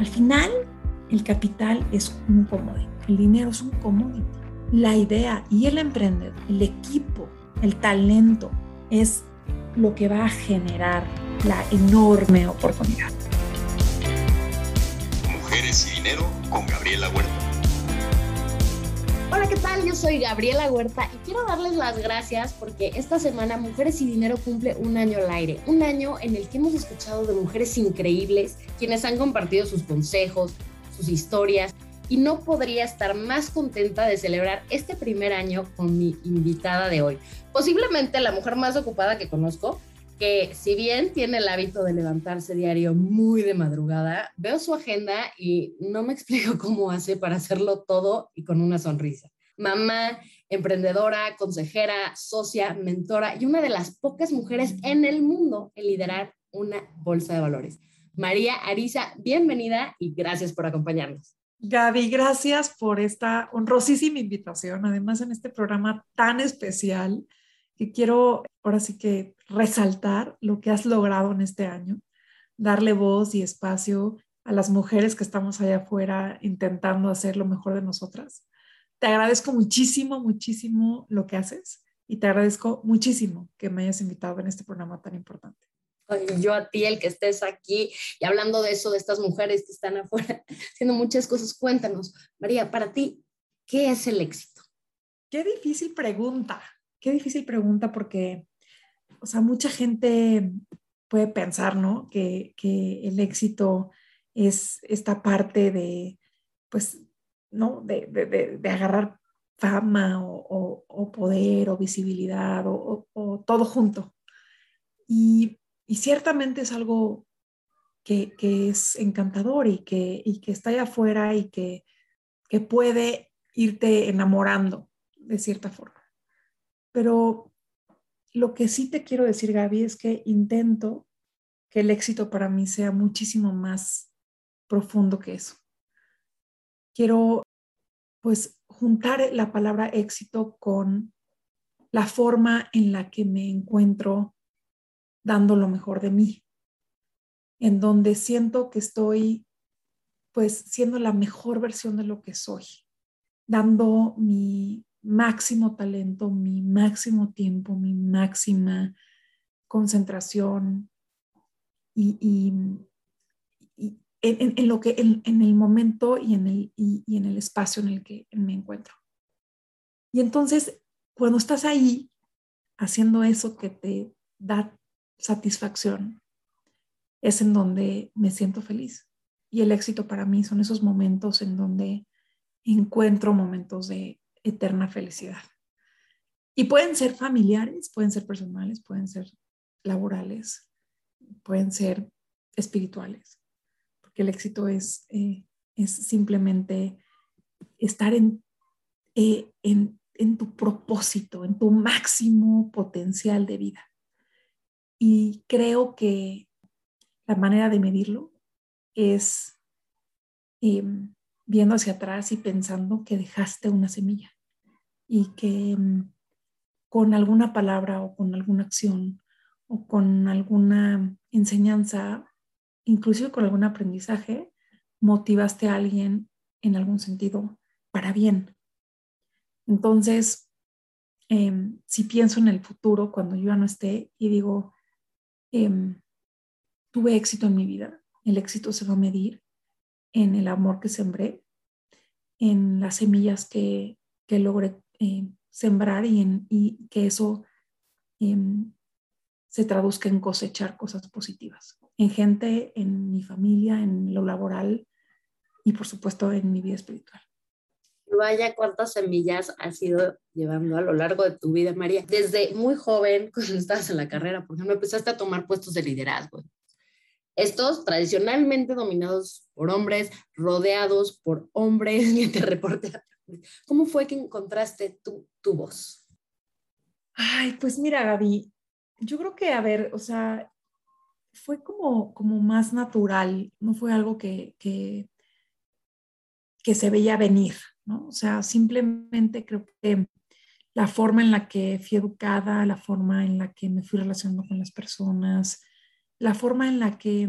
Al final, el capital es un commodity, el dinero es un commodity. La idea y el emprendedor, el equipo, el talento es lo que va a generar la enorme oportunidad. Mujeres y dinero con Gabriela Huerta. Hola, ¿qué tal? Yo soy Gabriela Huerta y quiero darles las gracias porque esta semana Mujeres y Dinero cumple un año al aire, un año en el que hemos escuchado de mujeres increíbles quienes han compartido sus consejos, sus historias y no podría estar más contenta de celebrar este primer año con mi invitada de hoy. Posiblemente la mujer más ocupada que conozco, que si bien tiene el hábito de levantarse diario muy de madrugada, veo su agenda y no me explico cómo hace para hacerlo todo y con una sonrisa. Mamá, emprendedora, consejera, socia, mentora y una de las pocas mujeres en el mundo en liderar una bolsa de valores. María Arisa, bienvenida y gracias por acompañarnos. Gaby, gracias por esta honrosísima invitación, además en este programa tan especial que quiero ahora sí que resaltar lo que has logrado en este año, darle voz y espacio a las mujeres que estamos allá afuera intentando hacer lo mejor de nosotras. Te agradezco muchísimo, muchísimo lo que haces y te agradezco muchísimo que me hayas invitado en este programa tan importante y yo a ti, el que estés aquí y hablando de eso, de estas mujeres que están afuera haciendo muchas cosas. Cuéntanos, María, para ti, ¿qué es el éxito? Qué difícil pregunta, qué difícil pregunta porque, o sea, mucha gente puede pensar, ¿no? Que, que el éxito es esta parte de, pues, ¿no? De, de, de, agarrar fama o, o, poder o visibilidad o, o todo junto. Y y ciertamente es algo que, es encantador y que, que está allá afuera y que, que puede irte enamorando de cierta forma. Pero lo que sí te quiero decir, Gaby, es que intento que el éxito para mí sea muchísimo más profundo que eso. Quiero, pues, juntar la palabra éxito con la forma en la que me encuentro dando lo mejor de mí, en donde siento que estoy pues siendo la mejor versión de lo que soy, dando mi máximo talento, mi máximo tiempo, mi máxima concentración y, en, lo que en, el momento y en el, y en el espacio en el que me encuentro. Y entonces, cuando estás ahí haciendo eso que te da satisfacción es en donde me siento feliz. Y el éxito para mí son esos momentos en donde encuentro momentos de eterna felicidad. Y pueden ser familiares, pueden ser personales, pueden ser laborales, pueden ser espirituales, el éxito es, eh, es simplemente estar en, eh, en, en tu propósito, en tu máximo potencial de vida. Y creo que la manera de medirlo es em, viendo hacia atrás y pensando que dejaste una semilla y que em, con alguna palabra o con alguna acción o con alguna enseñanza, inclusive con algún aprendizaje, motivaste a alguien en algún sentido para bien. Entonces, em, si pienso en el futuro, cuando yo ya no esté y digo, Em, tuve éxito en mi vida. El éxito se va a medir en el amor que sembré, en las semillas que, que logré eh, sembrar y, en, y, que eso em, se traduzca en cosechar cosas positivas, en gente, en mi familia, en lo laboral y por supuesto en mi vida espiritual. Vaya cuántas semillas has ido llevando a lo largo de tu vida, María. Desde muy joven, cuando estabas en la carrera, por ejemplo, empezaste a tomar puestos de liderazgo. Estos tradicionalmente dominados por hombres, rodeados por hombres que te reportan. ¿Cómo fue que encontraste tu, tu voz? Ay, pues mira, Gaby, yo creo que, a ver, o sea, fue como, como más natural, no fue algo que, que, se veía venir, o sea, simplemente creo que la forma en la que fui educada, la forma en la que me fui relacionando con las personas, la forma en la que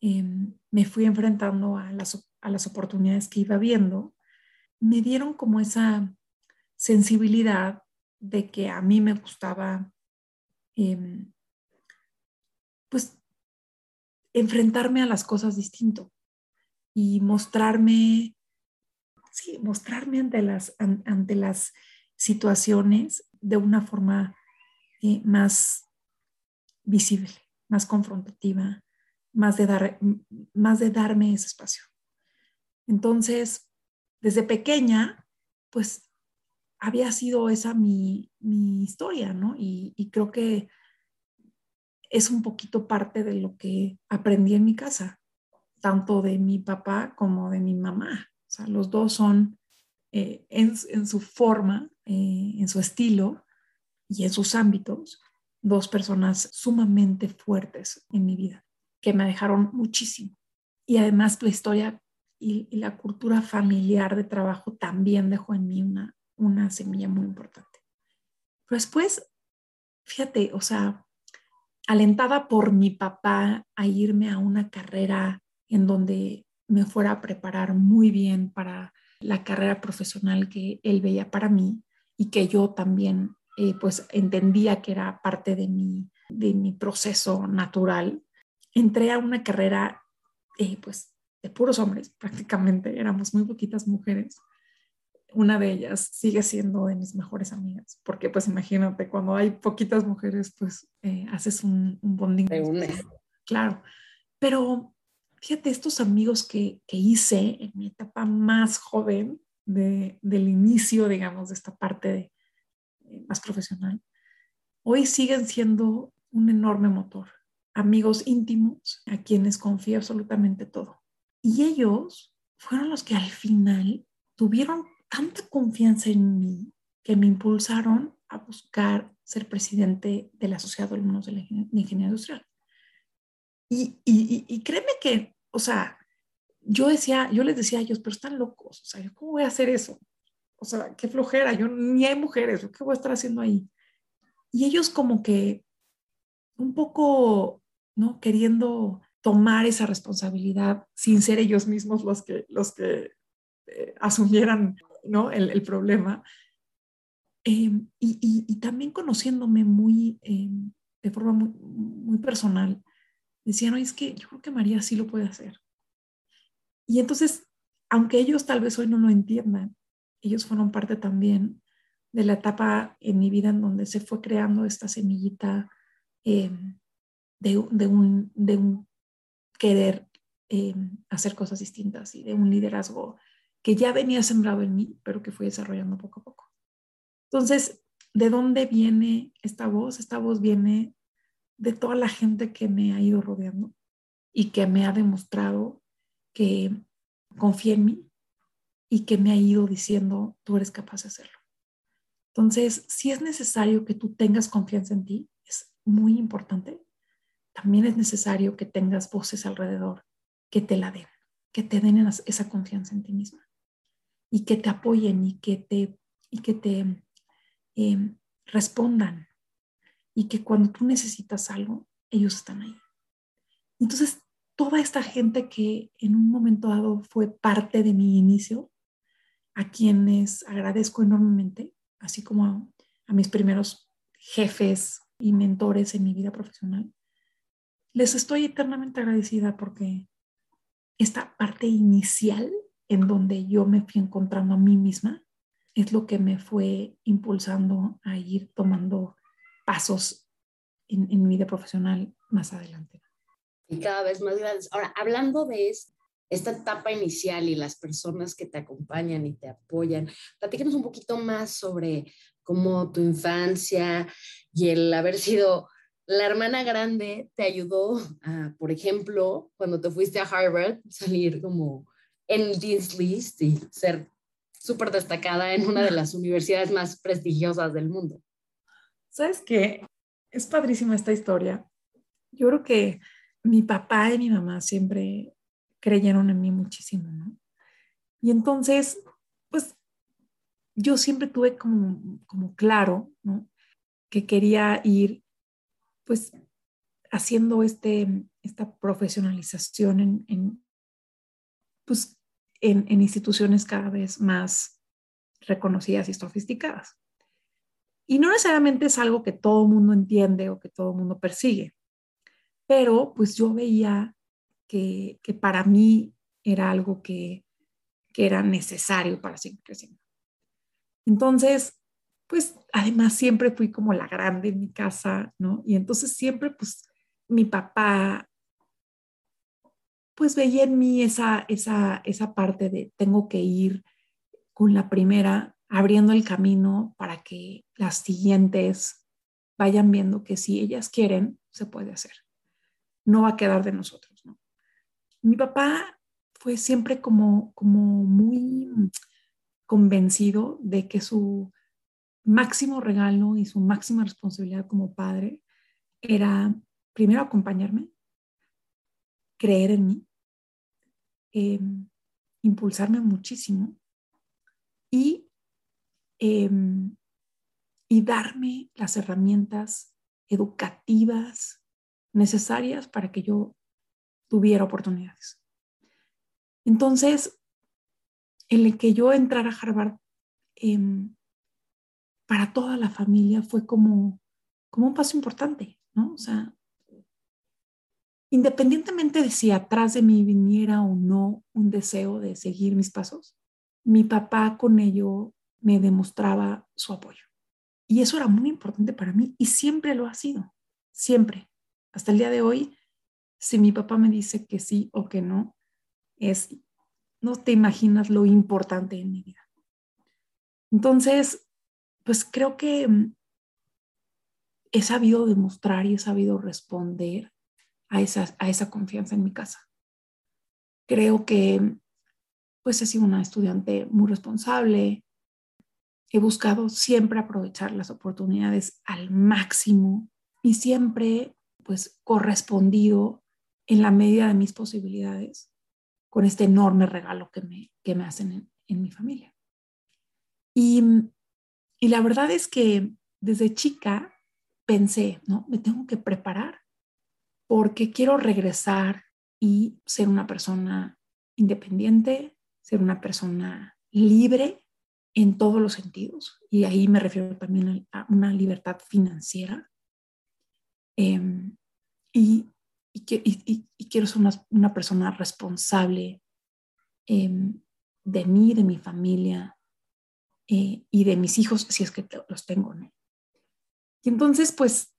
em, me fui enfrentando a las, a las oportunidades que iba viendo, me dieron como esa sensibilidad de que a mí me gustaba, em, pues, enfrentarme a las cosas distinto y mostrarme, sí, mostrarme ante las, ante las situaciones de una forma eh, más visible, más confrontativa, más de, dar, más de darme ese espacio. Entonces, desde pequeña, pues había sido esa mi, mi historia, ¿no? Y, y, creo que es un poquito parte de lo que aprendí en mi casa, tanto de mi papá como de mi mamá. O sea, los dos son eh, en, en, su forma, eh, en su estilo y en sus ámbitos, dos personas sumamente fuertes en mi vida, que me dejaron muchísimo. Y además la historia y, la cultura familiar de trabajo también dejó en mí una, una semilla muy importante. Pero después, fíjate, o sea, alentada por mi papá a irme a una carrera en donde me fuera a preparar muy bien para la carrera profesional que él veía para mí y que yo también eh, pues entendía que era parte de mi, de mi proceso natural. Entré a una carrera eh, pues de puros hombres, prácticamente éramos muy poquitas mujeres. Una de ellas sigue siendo de mis mejores amigas, porque pues imagínate, cuando hay poquitas mujeres, pues eh, haces un, un bonding. Claro, pero fíjate, estos amigos que, que, hice en mi etapa más joven, de, del inicio, digamos, de esta parte de, eh, más profesional, hoy siguen siendo un enorme motor. Amigos íntimos a quienes confío absolutamente todo. Y ellos fueron los que al final tuvieron tanta confianza en mí que me impulsaron a buscar ser presidente de la Sociedad de Alumnos de, la Ingeniería Industrial. Y, y, créeme que, o sea, yo decía, yo les decía a ellos, pero están locos, o sea, ¿cómo voy a hacer eso? O sea, qué flojera, yo ni hay mujeres, ¿qué voy a estar haciendo ahí? Y ellos como que un poco, ¿no? Queriendo tomar esa responsabilidad sin ser ellos mismos los que, los que eh, asumieran ¿no? el, el problema. Em, y, y, y, también conociéndome muy, eh, de forma muy, muy, personal, decían, oye, es que yo creo que María sí lo puede hacer. Y entonces, aunque ellos tal vez hoy no lo entiendan, ellos fueron parte también de la etapa en mi vida en donde se fue creando esta semillita eh, de, de, un, de, un, querer eh, hacer cosas distintas y de un liderazgo que ya venía sembrado en mí, pero que fui desarrollando poco a poco. Entonces, ¿de dónde viene esta voz? Esta voz viene de toda la gente que me ha ido rodeando y que me ha demostrado que confía en mí y que me ha ido diciendo, tú eres capaz de hacerlo. Entonces, si es necesario que tú tengas confianza en ti, es muy importante, también es necesario que tengas voces alrededor que te la den, que te den esa confianza en ti misma y que te apoyen y que te, y que te em, respondan y que cuando tú necesitas algo, ellos están ahí. Entonces, toda esta gente que en un momento dado fue parte de mi inicio, a quienes agradezco enormemente, así como a, a mis primeros jefes y mentores en mi vida profesional, les estoy eternamente agradecida porque esta parte inicial en donde yo me fui encontrando a mí misma es lo que me fue impulsando a ir tomando pasos en, en mi vida profesional más adelante. Y cada vez más grandes. Ahora, hablando de esta etapa inicial y las personas que te acompañan y te apoyan, platícanos un poquito más sobre cómo tu infancia y el haber sido la hermana grande te ayudó a, por ejemplo, cuando te fuiste a Harvard, salir como en Dean's List y ser súper destacada en una de las universidades más prestigiosas del mundo. ¿Sabes qué? Es padrísima esta historia. Yo creo que mi papá y mi mamá siempre creyeron en mí muchísimo, ¿no? Y entonces, pues yo siempre tuve como, como claro, ¿no? Que quería ir pues haciendo este, esta profesionalización en, en pues, en, instituciones cada vez más reconocidas y sofisticadas. Y no necesariamente es algo que todo el mundo entiende o que todo el mundo persigue, pero pues yo veía que, que para mí era algo que, que era necesario para seguir creciendo. Entonces, pues además siempre fui como la grande en mi casa, ¿no? Y entonces siempre pues mi papá pues veía en mí esa, esa, esa parte de tengo que ir con la primera abriendo el camino para que las siguientes vayan viendo que si ellas quieren, se puede hacer. No va a quedar de nosotros, ¿no? Mi papá fue siempre como, como muy convencido de que su máximo regalo y su máxima responsabilidad como padre era primero acompañarme, creer en mí, em, impulsarme muchísimo y, em, y darme las herramientas educativas necesarias para que yo tuviera oportunidades. Entonces, el que yo entrara a Harvard em, para toda la familia fue como, como un paso importante, ¿no? O sea, independientemente de si atrás de mí viniera o no un deseo de seguir mis pasos, mi papá con ello me demostraba su apoyo. Y eso era muy importante para mí y siempre lo ha sido, siempre. Hasta el día de hoy, si mi papá me dice que sí o que no, es, no te imaginas lo importante en mi vida. Entonces, pues creo que mm, he sabido demostrar y he sabido responder a esa, a esa confianza en mi casa. Creo que pues he sido una estudiante muy responsable. He buscado siempre aprovechar las oportunidades al máximo y siempre pues correspondido en la medida de mis posibilidades con este enorme regalo que me, que me hacen en, mi familia. Y, y la verdad es que desde chica pensé, ¿no? Me tengo que preparar porque quiero regresar y ser una persona independiente, ser una persona libre en todos los sentidos, y ahí me refiero también a una libertad financiera. Em, y, quiero ser una, persona responsable em, de mí, de mi familia eh, y de mis hijos, si es que los tengo. Y entonces, pues,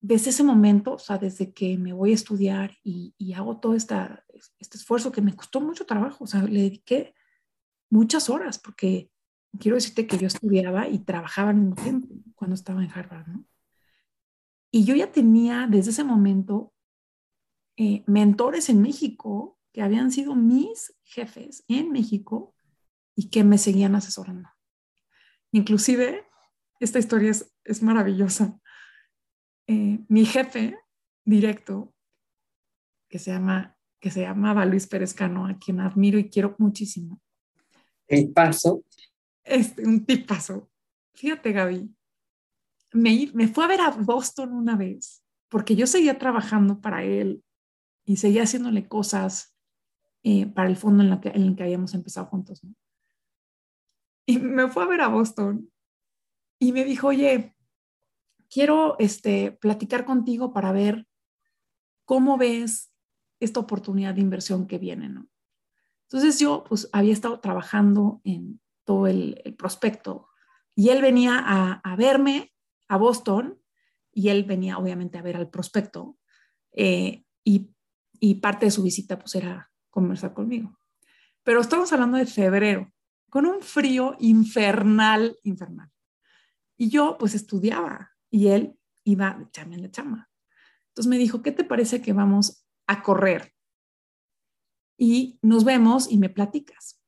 desde ese momento, o sea, desde que me voy a estudiar y, hago todo esta, este esfuerzo que me costó mucho trabajo, o sea, le dediqué muchas horas porque quiero decirte que yo estudiaba y trabajaba al mismo tiempo cuando estaba en Harvard, ¿no? Y yo ya tenía desde ese momento eh, mentores en México que habían sido mis jefes en México y que me seguían asesorando. Inclusive, esta historia es maravillosa. Eh, mi jefe directo, que se llama que se llamaba Luis Pérez Cano, a quien admiro y quiero muchísimo. El paso. Este, un tipazo. Fíjate, Gaby, me, me fue a ver a Boston una vez, porque yo seguía trabajando para él y seguía haciéndole cosas eh, para el fondo en, la que, en el que habíamos empezado juntos. ¿no? Y me fue a ver a Boston y me dijo, oye, quiero este, platicar contigo para ver cómo ves esta oportunidad de inversión que viene, ¿no? Entonces yo pues había estado trabajando en todo el, prospecto y él venía a, verme a Boston y él venía obviamente a ver al prospecto eh, y, y, parte de su visita pues era conversar conmigo. Pero estamos hablando de febrero, con un frío infernal, infernal. Y yo pues estudiaba y él iba de chama en la chama. Entonces me dijo, ¿qué te parece que vamos a correr. Y nos vemos y me platicas.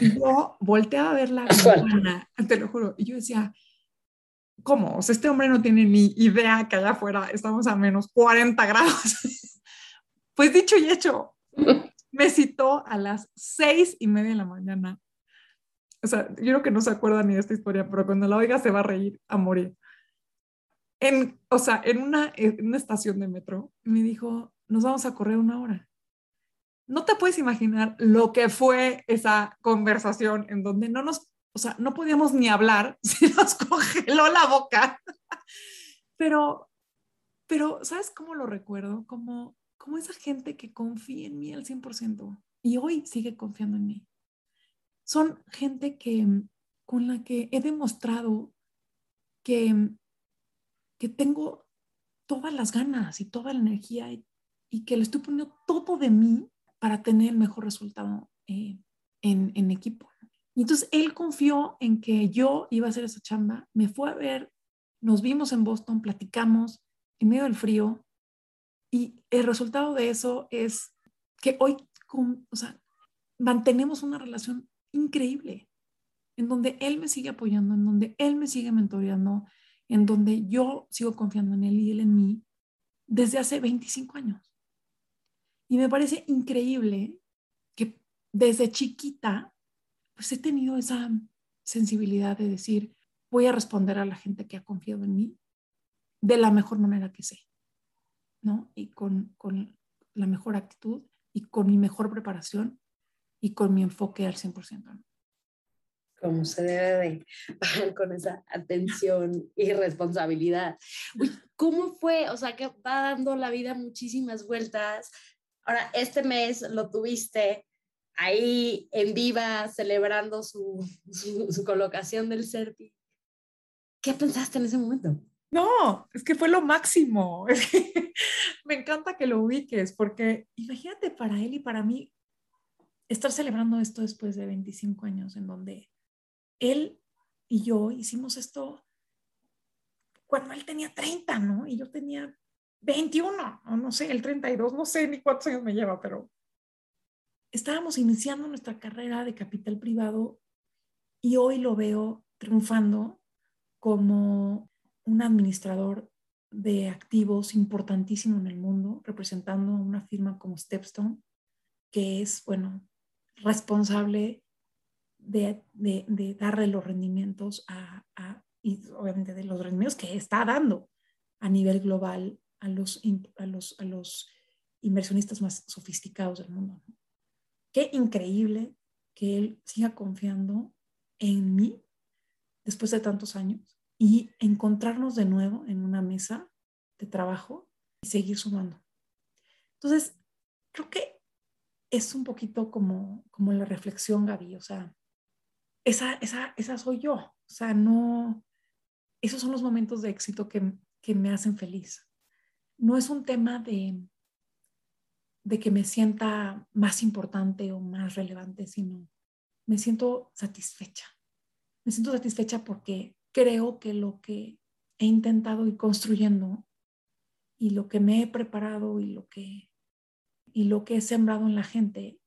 Y yo volteaba a ver la ventana, te lo juro, y yo decía, ¿cómo? O sea, este hombre no tiene ni idea que allá afuera estamos a menos 40 grados. pues dicho y hecho, me citó a las seis y media de la mañana. O sea, yo creo que no se acuerda ni de esta historia, pero cuando la oiga se va a reír a morir. En, o sea, en una, estación de metro, me dijo, nos vamos a correr una hora. No te puedes imaginar lo que fue esa conversación en donde no nos, o sea, no podíamos ni hablar, se nos congeló la boca. Pero, pero, ¿sabes cómo lo recuerdo? Como, como esa gente que confía en mí al 100% y hoy sigue confiando en mí. Son gente que, con la que he demostrado que, que tengo todas las ganas y toda la energía y, que le estoy poniendo todo de mí para tener el mejor resultado eh, en, en equipo. Y entonces él confió en que yo iba a hacer esa chamba, me fue a ver, nos vimos en Boston, platicamos en medio del frío y el resultado de eso es que hoy, o sea, mantenemos una relación increíble en donde él me sigue apoyando, en donde él me sigue mentoreando, en donde yo sigo confiando en él y él en mí desde hace 25 años. Y me parece increíble que desde chiquita, pues he tenido esa sensibilidad de decir, voy a responder a la gente que ha confiado en mí de la mejor manera que sé, ¿no? Y con, con la mejor actitud y con mi mejor preparación y con mi enfoque al 100% como se debe de, con esa atención y responsabilidad. Uy, ¿Cómo fue? O sea, que va dando la vida muchísimas vueltas. Ahora, este mes lo tuviste ahí en viva celebrando su, su, colocación del CERPI. ¿Qué pensaste en ese momento? No, es que fue lo máximo. me encanta que lo ubiques, porque imagínate para él y para mí estar celebrando esto después de 25 años, en donde él y yo hicimos esto cuando él tenía 30, ¿no? Y yo tenía 21, o no sé, el 32, no sé ni cuántos años me lleva, pero estábamos iniciando nuestra carrera de capital privado y hoy lo veo triunfando como un administrador de activos importantísimo en el mundo, representando una firma como Stepstone, que es, bueno, responsable de, darle los rendimientos a, y obviamente de los rendimientos que está dando a nivel global a los, a los, a los inversionistas más sofisticados del mundo. Qué increíble que él siga confiando en mí después de tantos años y encontrarnos de nuevo en una mesa de trabajo y seguir sumando. Entonces, creo que es un poquito como, como la reflexión, Gaby, o sea, esa, esa, esa soy yo. O sea, no, esos son los momentos de éxito que, que me hacen feliz. No es un tema de, de que me sienta más importante o más relevante, sino me siento satisfecha. Me siento satisfecha porque creo que lo que he intentado ir construyendo y lo que me he preparado y lo que, y lo que he sembrado en la gente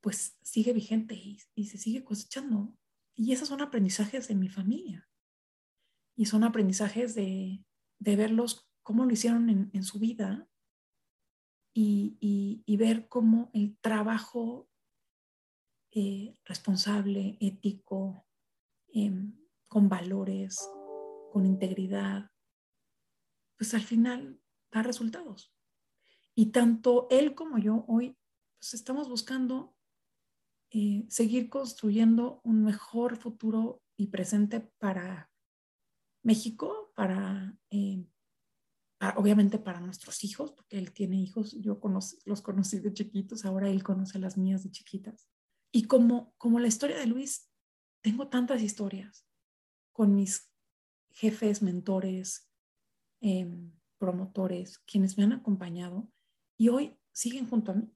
pues sigue vigente y, se sigue cosechando. Y esos son aprendizajes de mi familia. Y son aprendizajes de, verlos cómo lo hicieron en, su vida y, ver cómo el trabajo eh, responsable, ético, em, con valores, con integridad, pues al final da resultados. Y tanto él como yo hoy pues estamos buscando eh, seguir construyendo un mejor futuro y presente para México, eh, para, obviamente para nuestros hijos, porque él tiene hijos, yo los conocí de chiquitos, ahora él conoce las mías de chiquitas. Y como, como la historia de Luis, tengo tantas historias con mis jefes, mentores, em, promotores, quienes me han acompañado y hoy siguen junto a mí.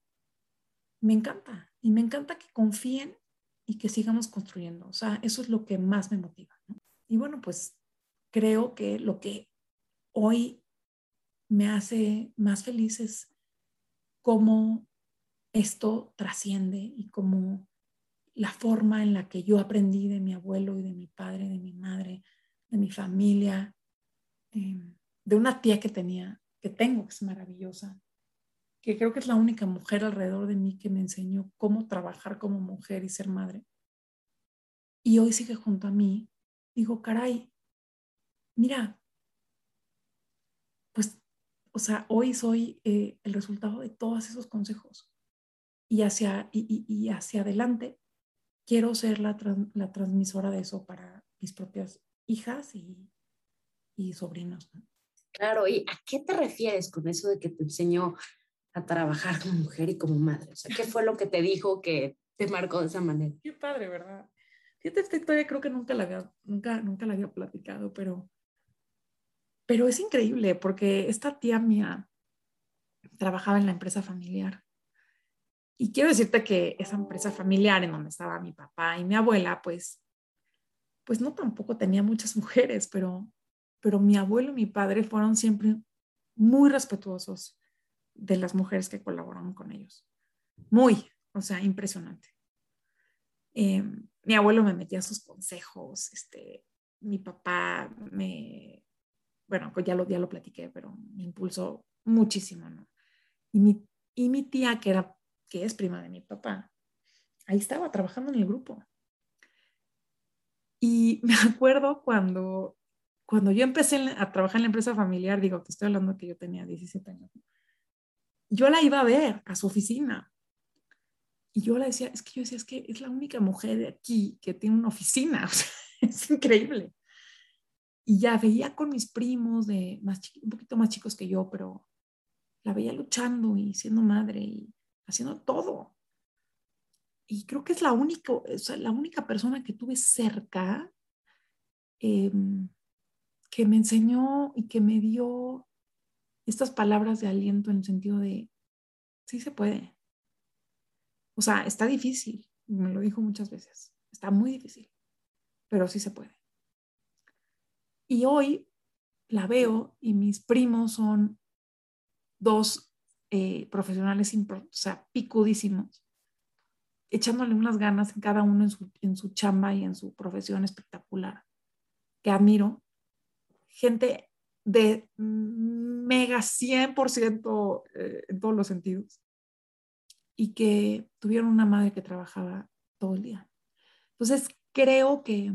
Me encanta, y me encanta que confíen y que sigamos construyendo. O sea, eso es lo que más me motiva. Y bueno, pues creo que lo que hoy me hace más feliz es cómo esto trasciende y cómo la forma en la que yo aprendí de mi abuelo y de mi padre, de mi madre, de mi familia, em, de una tía que tenía, que tengo, que es maravillosa, que creo que es la única mujer alrededor de mí que me enseñó cómo trabajar como mujer y ser madre. Y hoy sigue junto a mí. Digo, caray, mira, o sea, hoy soy eh, el resultado de todos esos consejos. Y hacia, y, hacia adelante quiero ser la, la, transmisora de eso para mis propias hijas y, y sobrinos. Claro, ¿y a qué te refieres con eso de que te enseñó a trabajar como mujer y como madre? O sea, ¿qué fue lo que te dijo que te marcó de esa manera? Qué padre, ¿verdad? Fíjate, esta historia creo que nunca la había, nunca, nunca la había platicado, pero, pero es increíble porque esta tía mía trabajaba en la empresa familiar. Y quiero decirte que esa empresa familiar en donde estaba mi papá y mi abuela, pues, pues no tampoco tenía muchas mujeres, pero, pero mi abuelo y mi padre fueron siempre muy respetuosos de las mujeres que colaboraron con ellos. Muy, o sea, impresionante. Em, mi abuelo me metía sus consejos, este, mi papá me, bueno, ya lo, ya lo platiqué, pero me impulsó muchísimo, ¿no? Y mi, y mi tía, que, era, que es prima de mi papá, ahí estaba trabajando en el grupo. Y me acuerdo cuando, cuando yo empecé a trabajar en la empresa familiar, digo, te estoy hablando que yo tenía 17 años, yo la iba a ver a su oficina y yo le decía, es que yo decía, es que es la única mujer de aquí que tiene una oficina, es increíble. Y ya veía con mis primos, de más un poquito más chicos que yo, pero la veía luchando y siendo madre y haciendo todo. Y creo que es la única, o la única persona que tuve cerca em, que me enseñó y que me dio estas palabras de aliento en el sentido de, sí se puede, o sea, está difícil, me lo dijo muchas veces, está muy difícil, pero sí se puede. Y hoy la veo y mis primos son dos eh, profesionales, o sea, picudísimos, echándole unas ganas en cada uno en su, en su chamba y en su profesión espectacular, que admiro. Gente de mega 100% eh, en todos los sentidos y que tuvieron una madre que trabajaba todo el día. Entonces, creo que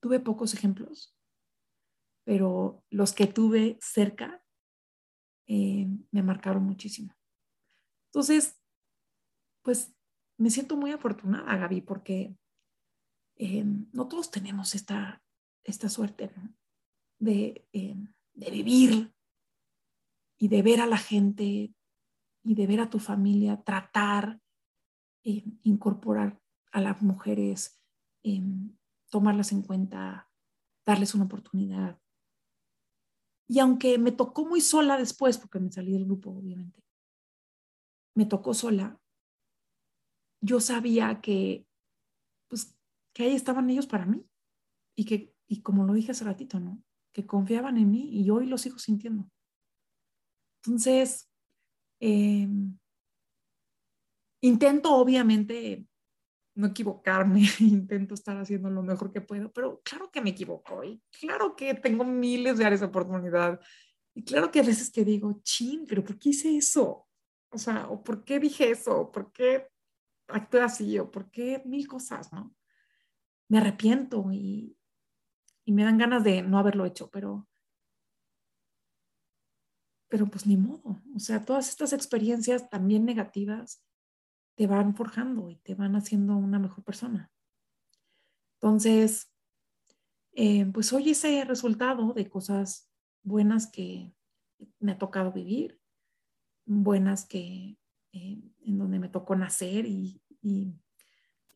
tuve pocos ejemplos, pero los que tuve cerca eh, me marcaron muchísimo. Entonces, pues me siento muy afortunada, Gaby, porque eh, no todos tenemos esta, esta suerte de, eh, de vivir y de ver a la gente y de ver a tu familia, tratar, eh, incorporar a las mujeres, eh, tomarlas en cuenta, darles una oportunidad. Y aunque me tocó muy sola después, porque me salí del grupo, obviamente, me tocó sola, yo sabía que, pues, que ahí estaban ellos para mí y que, y como lo dije hace ratito, ¿no? Que confiaban en mí y hoy los sigo sintiendo. Entonces, Em, intento obviamente no equivocarme, intento estar haciendo lo mejor que puedo, pero claro que me equivoco y claro que tengo miles de áreas de oportunidad y claro que a veces te digo, chin, pero ¿por qué hice eso? O sea, o ¿por qué dije eso? ¿Por qué actué así? ¿O por qué mil cosas, no? Me arrepiento y, y me dan ganas de no haberlo hecho, pero pero pues ni modo. O sea, todas estas experiencias también negativas te van forjando y te van haciendo una mejor persona. Entonces, eh, pues hoy ese resultado de cosas buenas que me ha tocado vivir, buenas que eh, en donde me tocó nacer y,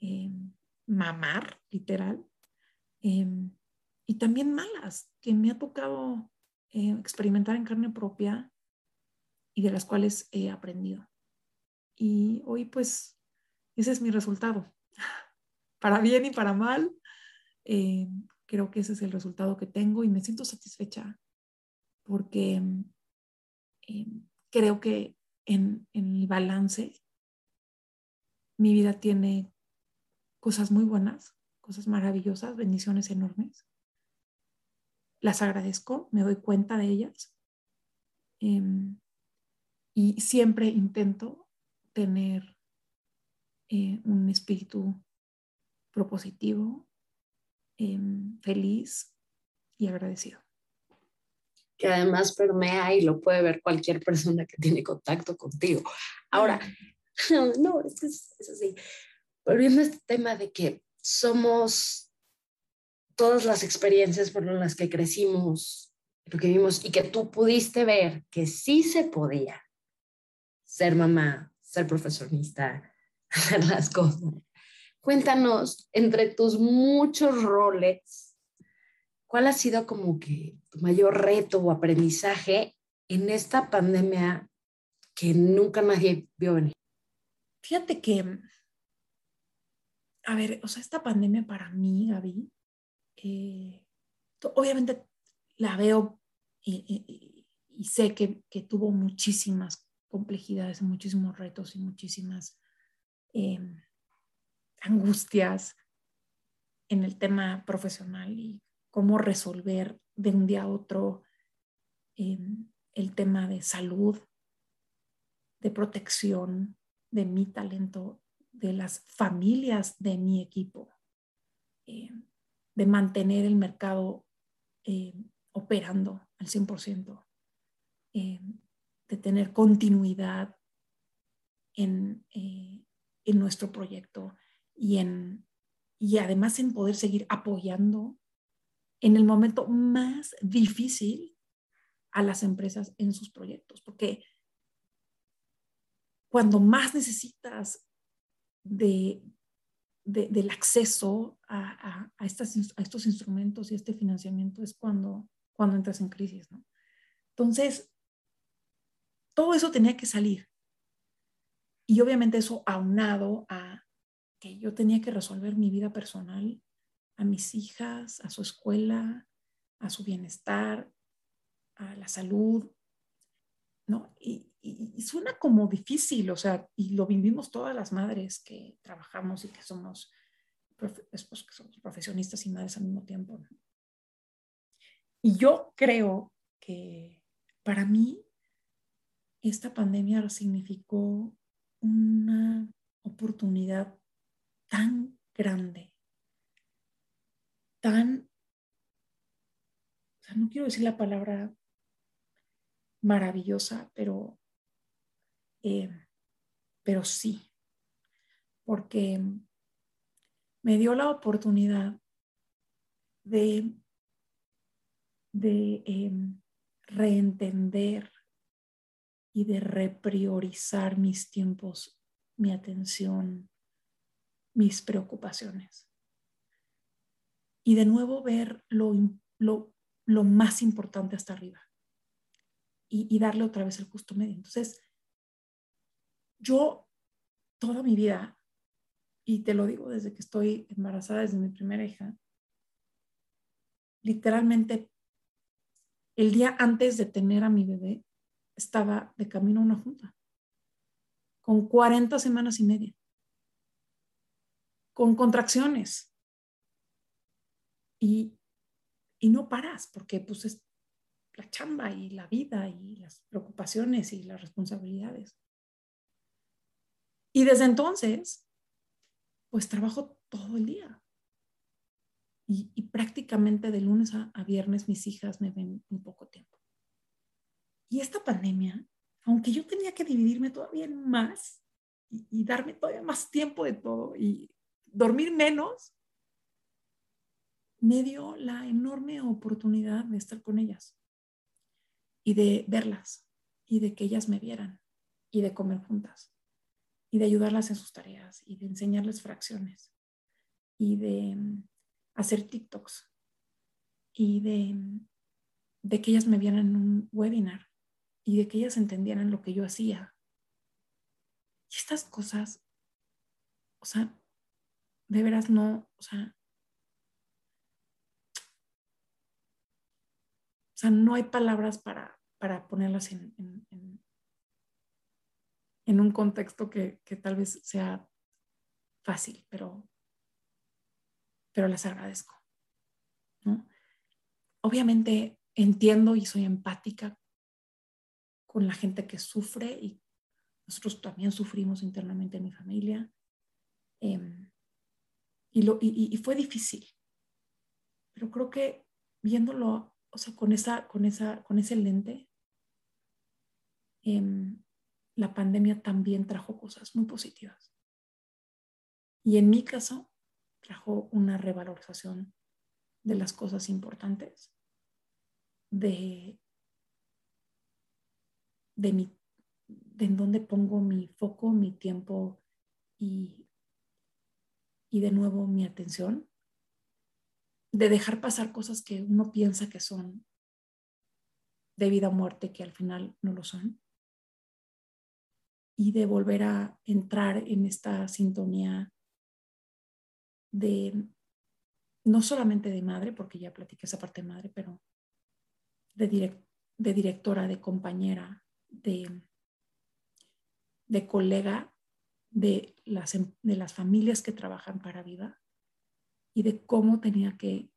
eh, mamar, literal, y también malas que me ha tocado eh, experimentar en carne propia y de las cuales he aprendido. Y hoy pues ese es mi resultado. Para bien y para mal, eh, creo que ese es el resultado que tengo y me siento satisfecha porque eh, creo que en, en el balance mi vida tiene cosas muy buenas, cosas maravillosas, bendiciones enormes las agradezco, me doy cuenta de ellas. Em, y siempre intento tener eh, un espíritu propositivo, em, feliz y agradecido. que además permea y lo puede ver cualquier persona que tiene contacto contigo. Ahora, no, es es, así. Volviendo a este tema de que somos todas las experiencias por las que crecimos, lo que vimos y que tú pudiste ver que sí se podía ser mamá, ser profesionista, hacer las cosas. Cuéntanos, entre tus muchos roles, ¿cuál ha sido como que tu mayor reto o aprendizaje en esta pandemia que nunca nadie vio venir? Fíjate que, a ver, o sea, esta pandemia para mí, Gaby, eh, obviamente la veo y, sé que, tuvo muchísimas complejidades, muchísimos retos y muchísimas em, angustias en el tema profesional y cómo resolver de un día a otro em, el tema de salud, de protección de mi talento, de las familias de mi equipo, em, de mantener el mercado operando al 100%, de tener continuidad en, eh, en nuestro proyecto y, en, y además en poder seguir apoyando en el momento más difícil a las empresas en sus proyectos, porque cuando más necesitas de, del acceso a, a, estas, a, estos instrumentos y este financiamiento es cuando, cuando entras en crisis. ¿no? Entonces, todo eso tenía que salir. Y obviamente eso aunado a que yo tenía que resolver mi vida personal, a mis hijas, a su escuela, a su bienestar, a la salud, ¿no? Y, suena como difícil, o sea, y lo vivimos todas las madres que trabajamos y que somos, que somos profesionistas y madres al mismo tiempo. Y yo creo que para mí esta pandemia significó una oportunidad tan grande, tan, o sea, no quiero decir la palabra maravillosa, pero, eh, pero sí, porque me dio la oportunidad de, de em, reentender y de repriorizar mis tiempos, mi atención, mis preocupaciones. Y de nuevo ver lo, lo, más importante hasta arriba y, darle otra vez el justo medio. Entonces, yo toda mi vida, y te lo digo desde que estoy embarazada, desde mi primera hija, literalmente el día antes de tener a mi bebé, estaba de camino a una junta, con 40 semanas y media, con contracciones. Y, y no paras, porque pues es la chamba y la vida y las preocupaciones y las responsabilidades. Y desde entonces, pues trabajo todo el día. Y, prácticamente de lunes a, a, viernes mis hijas me ven un poco tiempo. Y esta pandemia, aunque yo tenía que dividirme todavía más y, darme todavía más tiempo de todo y dormir menos, me dio la enorme oportunidad de estar con ellas y de verlas y de que ellas me vieran y de comer juntas y de ayudarlas en sus tareas y de enseñarles fracciones y de mm, hacer TikToks y de, mm, de que ellas me vieran en un webinar y de que ellas entendieran lo que yo hacía. Y estas cosas, o sea, de veras no, o sea, o sea, no hay palabras para, para ponerlas en, en, un contexto que, que, tal vez sea fácil, pero, pero les agradezco. Obviamente entiendo y soy empática con la gente que sufre y nosotros también sufrimos internamente en mi familia. Em, y, lo, y, fue difícil, pero creo que viéndolo, o sea, con, esa, con, esa, con ese lente, em, la pandemia también trajo cosas muy positivas. Y en mi caso, trajo una revalorización de las cosas importantes, de, de, mi, de en dónde pongo mi foco, mi tiempo y, y de nuevo mi atención de dejar pasar cosas que uno piensa que son de vida o muerte, que al final no lo son, y de volver a entrar en esta sintonía de, no solamente de madre, porque ya platiqué esa parte de madre, pero de, directora, de compañera, de, de colega, de las, em, de las familias que trabajan para vida y de cómo tenía que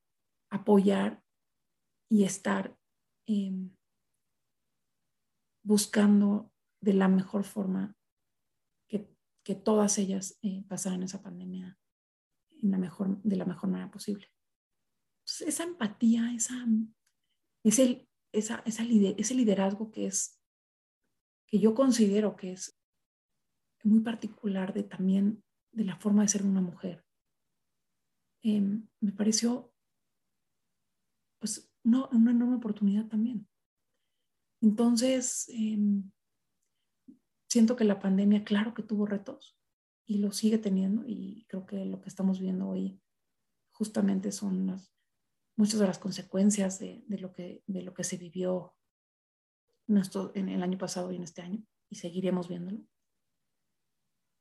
apoyar y estar em, buscando de la mejor forma que, todas ellas eh, pasaran esa pandemia de la mejor manera posible. esa empatía, esa, ese, esa, ese liderazgo que es, que yo considero que es muy particular de también de la forma de ser una mujer, Em, me pareció pues una enorme oportunidad también. Entonces, em, siento que la pandemia, claro que tuvo retos y lo sigue teniendo y creo que lo que estamos viendo hoy justamente son las, muchas de las consecuencias de, lo, que, de lo que se vivió en, el año pasado y en este año y seguiremos viéndolo.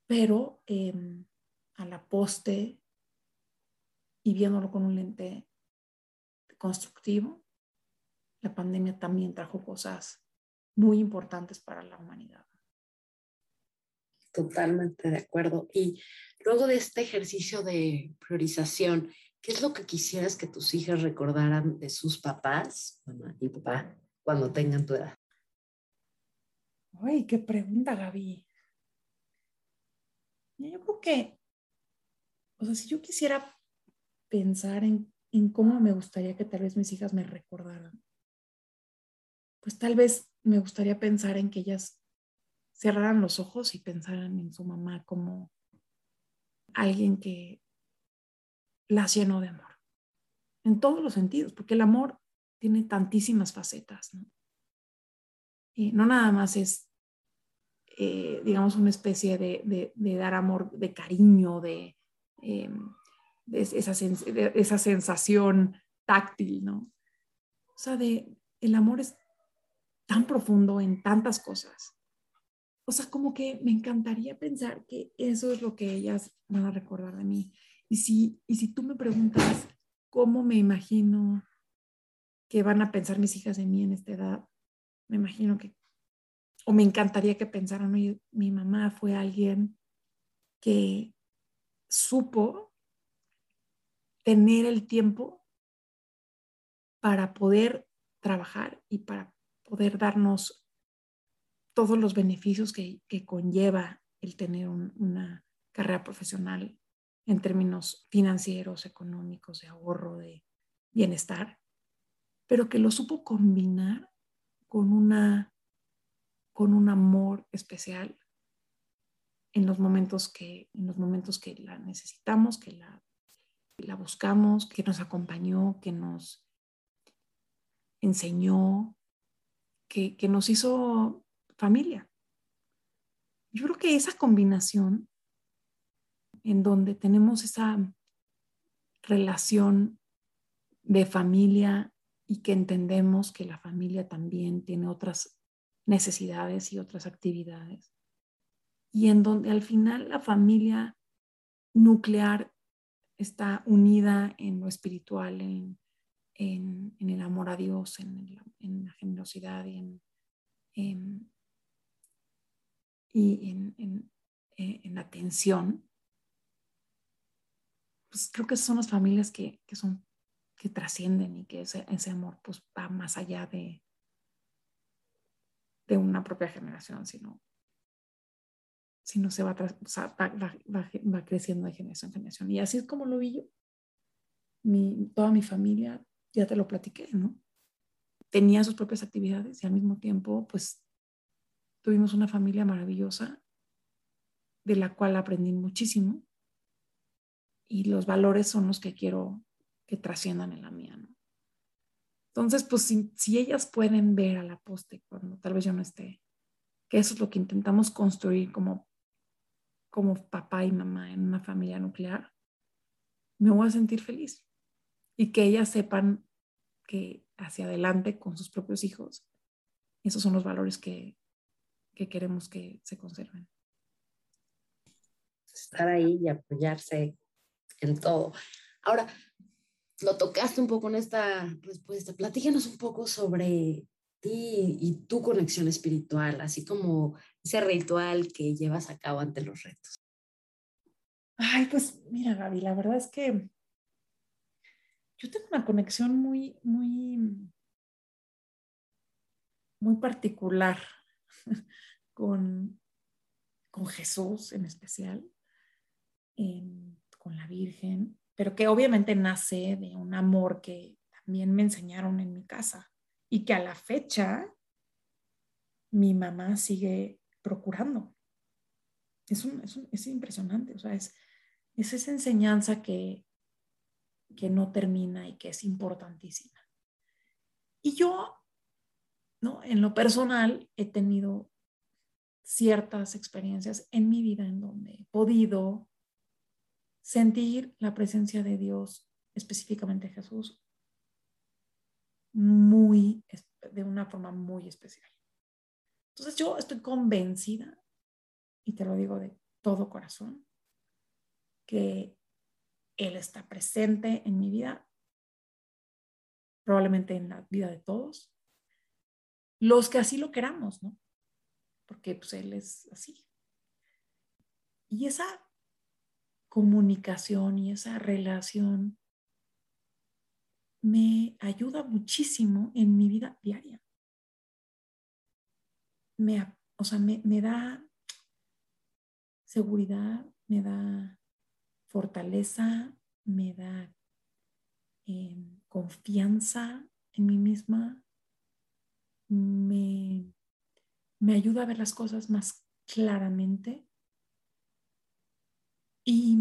Pero em, a la poste y viéndolo con un lente constructivo, la pandemia también trajo cosas muy importantes para la humanidad. Totalmente de acuerdo. Y luego de este ejercicio de priorización, ¿qué es lo que quisieras que tus hijas recordaran de sus papás, mamá y papá, cuando tengan tu edad? Ay, qué pregunta, Gaby. Yo creo que, o sea, si yo quisiera pensar en, cómo me gustaría que tal vez mis hijas me recordaran. Pues tal vez me gustaría pensar en que ellas cerraran los ojos y pensaran en su mamá como alguien que las llenó de amor. En todos los sentidos, porque el amor tiene tantísimas facetas, ¿no? Y no nada más es, eh, digamos, una especie de, dar amor, de cariño, de, esa, esa sensación táctil, ¿no? O sea, de, el amor es tan profundo en tantas cosas. O sea, como que me encantaría pensar que eso es lo que ellas van a recordar de mí. Y si, y si tú me preguntas cómo me imagino que van a pensar mis hijas en mí en esta edad, me imagino que, o me encantaría que pensaran, mi mamá fue alguien que supo tener el tiempo para poder trabajar y para poder darnos todos los beneficios que, conlleva el tener una carrera profesional en términos financieros, económicos, de ahorro, de bienestar, pero que lo supo combinar con, una, con un amor especial en los momentos que, en los momentos que la necesitamos, que la la buscamos, que nos acompañó, que nos enseñó, que, nos hizo familia. Yo creo que esa combinación en donde tenemos esa relación de familia y que entendemos que la familia también tiene otras necesidades y otras actividades. Y en donde al final la familia nuclear está unida en lo espiritual, en, el amor a Dios, en, la generosidad y en, y en, la atención, pues creo que son las familias que, son, que trascienden y que ese, ese, amor pues va más allá de, de una propia generación, sino sino se va, va, creciendo de generación en generación. Y así es como lo vi yo. Mi, toda mi familia, ya te lo platiqué, ¿no? tenía sus propias actividades y al mismo tiempo, pues tuvimos una familia maravillosa de la cual aprendí muchísimo y los valores son los que quiero que trasciendan en la mía, ¿no? Entonces, pues si, si, ellas pueden ver a la poste cuando tal vez yo no esté, que eso es lo que intentamos construir como, como papá y mamá en una familia nuclear, me voy a sentir feliz. Y que ellas sepan que hacia adelante con sus propios hijos, esos son los valores que, que queremos que se conserven. Estar ahí y apoyarse en todo. Ahora, lo tocaste un poco en esta respuesta. Platícanos un poco sobre y tu conexión espiritual, así como ese ritual que llevas a cabo ante los retos. Ay, pues mira, Gaby, la verdad es que yo tengo una conexión muy, muy, muy particular con, con Jesús en especial, con la Virgen, pero que obviamente nace de un amor que también me enseñaron en mi casa y que a la fecha mi mamá sigue procurando. Es, es, impresionante, o sea, es, es esa enseñanza que, que no termina y que es importantísima. Y yo, ¿no? en lo personal, he tenido ciertas experiencias en mi vida en donde he podido sentir la presencia de Dios, específicamente Jesús, muy, de una forma muy especial. Entonces yo estoy convencida, y te lo digo de todo corazón, que Él está presente en mi vida, probablemente en la vida de todos, los que así lo queramos, ¿no? Porque pues Él es así. Y esa comunicación y esa relación me ayuda muchísimo en mi vida diaria. Me, o sea, me, da seguridad, me da fortaleza, me da em, confianza en mí misma, me, me ayuda a ver las cosas más claramente y,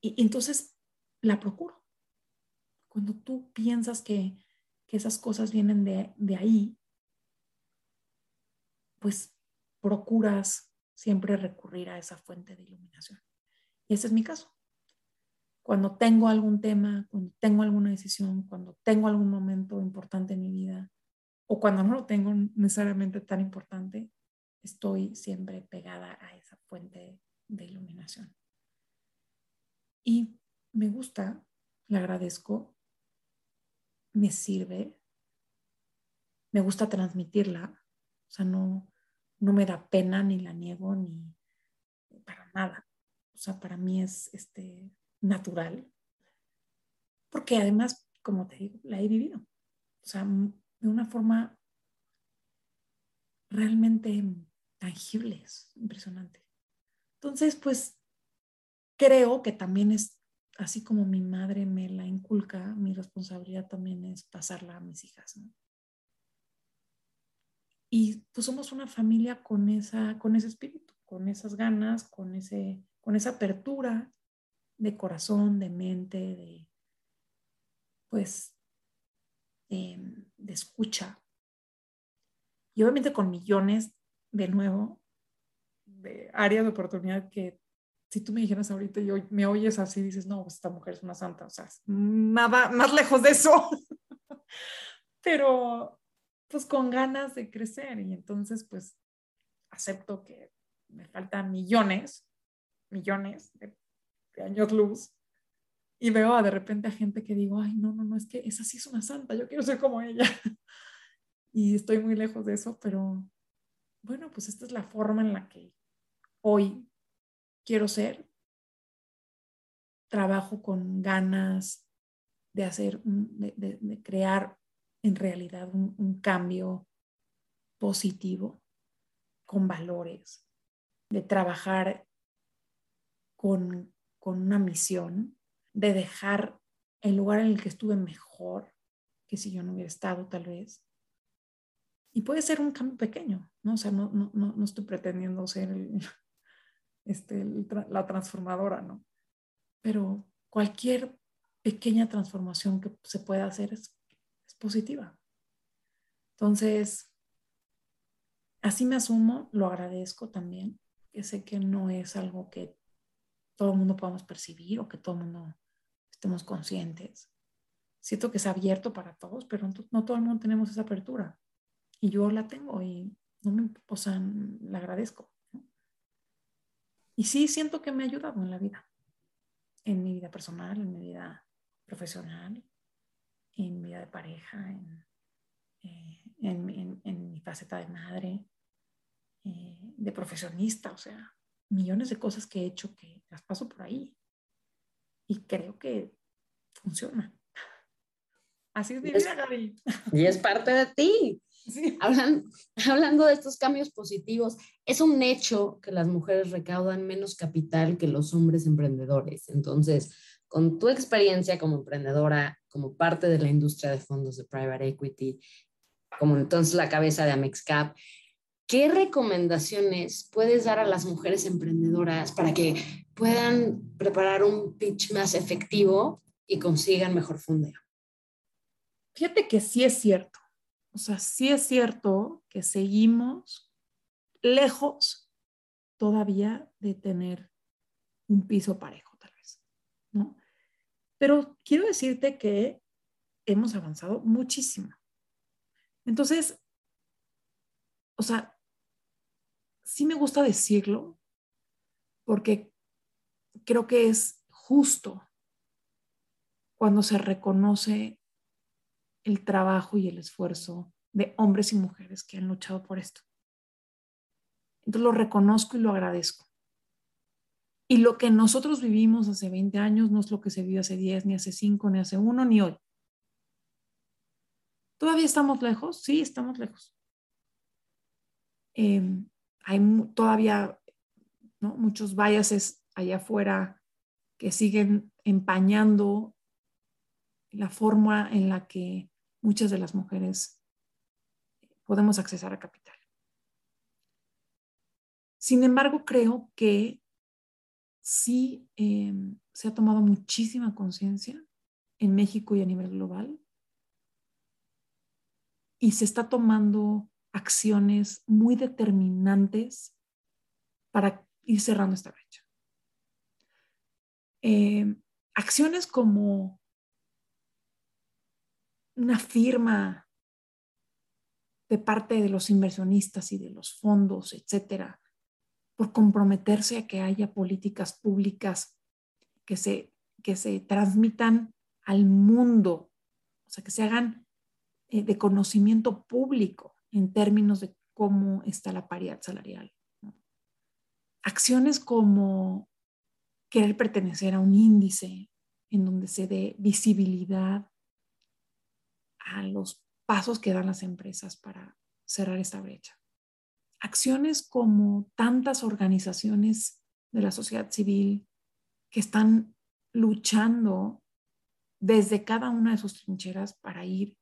entonces la procuro. Cuando tú piensas que, esas cosas vienen de, de ahí, pues procuras siempre recurrir a esa fuente de iluminación. Y ese es mi caso. Cuando tengo algún tema, cuando tengo alguna decisión, cuando tengo algún momento importante en mi vida, o cuando no lo tengo necesariamente tan importante, estoy siempre pegada a esa fuente de iluminación. Y me gusta, le agradezco, me sirve, me gusta transmitirla, o sea, no, no me da pena ni la niego ni para nada. O sea, para mí es este, natural, porque además, como te digo, la he vivido. O sea, de una forma realmente tangible, es impresionante. Entonces, pues creo que también es, así como mi madre me la inculca, mi responsabilidad también es pasarla a mis hijas. Y pues somos una familia con, esa, con ese espíritu, con esas ganas, con, ese, con esa apertura de corazón, de mente, de, pues, de, de escucha. Y obviamente con millones, de nuevo, de área de oportunidad que si tú me dijeras ahorita y me oyes así, dices, no, pues, esta mujer es una santa, o sea, nada más lejos de eso. Pero pues con ganas de crecer y entonces pues acepto que me faltan millones, millones de, años luz y veo de repente a gente que digo, ay, no, no, no, es que esa sí es una santa, yo quiero ser como ella. y estoy muy lejos de eso, pero bueno, pues esta es la forma en la que hoy quiero ser. Trabajo con ganas de hacer, de, crear en realidad un, cambio positivo, con valores, de trabajar con, con una misión, de dejar el lugar en el que estuve mejor, que si yo no hubiera estado tal vez. Y puede ser un cambio pequeño, ¿no? O sea, no, no, no, estoy pretendiendo ser este, la transformadora, ¿no? Pero cualquier pequeña transformación que se pueda hacer es, es positiva. Entonces, así me asumo, lo agradezco también, que sé que no es algo que todo el mundo podamos percibir o que todo el mundo estemos conscientes. Siento que es abierto para todos, pero no todo el mundo tenemos esa apertura. Y yo la tengo y no me, o sea, la agradezco. Y sí siento que me ha ayudado en la vida, en mi vida personal, en mi vida profesional, en mi vida de pareja, en, eh, en, en, mi faceta de madre, eh, de profesionista, o sea, millones de cosas que he hecho que las paso por ahí. Y creo que funciona. Así es mi vida, Gaby. Y es parte de ti. Hablan, hablando de estos cambios positivos, es un hecho que las mujeres recaudan menos capital que los hombres emprendedores. Entonces, con tu experiencia como emprendedora, como parte de la industria de fondos de private equity, como entonces la cabeza de Amexcap, ¿qué recomendaciones puedes dar a las mujeres emprendedoras para que puedan preparar un pitch más efectivo y consigan mejor fundeo? Fíjate que sí es cierto. O sea, sí es cierto que seguimos lejos todavía de tener un piso parejo, tal vez, ¿no? Pero quiero decirte que hemos avanzado muchísimo. Entonces, o sea, sí me gusta decirlo porque creo que es justo cuando se reconoce el trabajo y el esfuerzo de hombres y mujeres que han luchado por esto. Entonces lo reconozco y lo agradezco. Y lo que nosotros vivimos hace 20 años no es lo que se vivió hace 10, ni hace 5, ni hace 1, ni hoy. ¿Todavía estamos lejos? Sí, estamos lejos. Em, hay todavía muchos biases allá afuera que siguen empañando la forma en la que muchas de las mujeres podemos accesar a capital. Sin embargo, creo que sí em, se ha tomado muchísima conciencia en México y a nivel global y se está tomando acciones muy determinantes para ir cerrando esta brecha. Em, acciones como una firma de parte de los inversionistas y de los fondos, etcétera, por comprometerse a que haya políticas públicas que se, que se transmitan al mundo, o sea, que se hagan eh, de conocimiento público en términos de cómo está la paridad salarial. Acciones como querer pertenecer a un índice en donde se dé visibilidad a los pasos que dan las empresas para cerrar esta brecha acciones como tantas organizaciones de la sociedad civil que están luchando desde cada una de sus trincheras para ir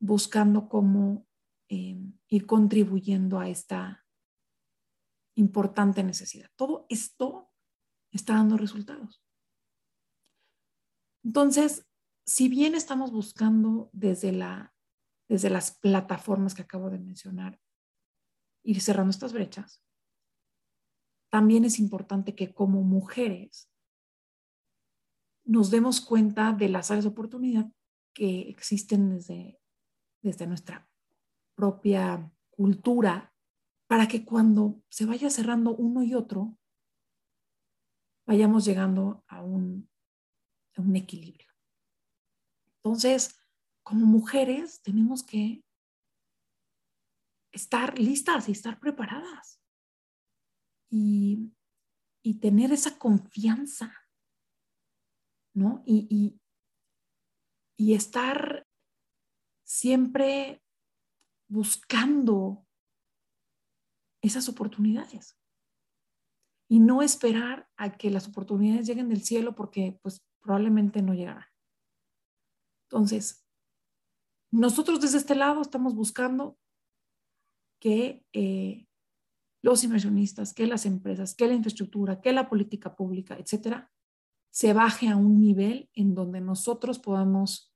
buscando cómo eh, ir contribuyendo a esta importante necesidad. Todo esto está dando resultados. Entonces, si bien estamos buscando desde, la, desde las plataformas que acabo de mencionar ir cerrando estas brechas, también es importante que como mujeres nos demos cuenta de las áreas de oportunidad que existen desde, desde nuestra propia cultura para que cuando se vaya cerrando uno y otro, vayamos llegando a un, a un equilibrio. Entonces, como mujeres tenemos que estar listas y estar preparadas y, tener esa confianza, ¿no? Y, y estar siempre buscando esas oportunidades y no esperar a que las oportunidades lleguen del cielo porque pues probablemente no llegarán. Entonces, nosotros desde este lado estamos buscando que eh, los inversionistas, que las empresas, que la infraestructura, que la política pública, etcétera, se baje a un nivel en donde nosotros podamos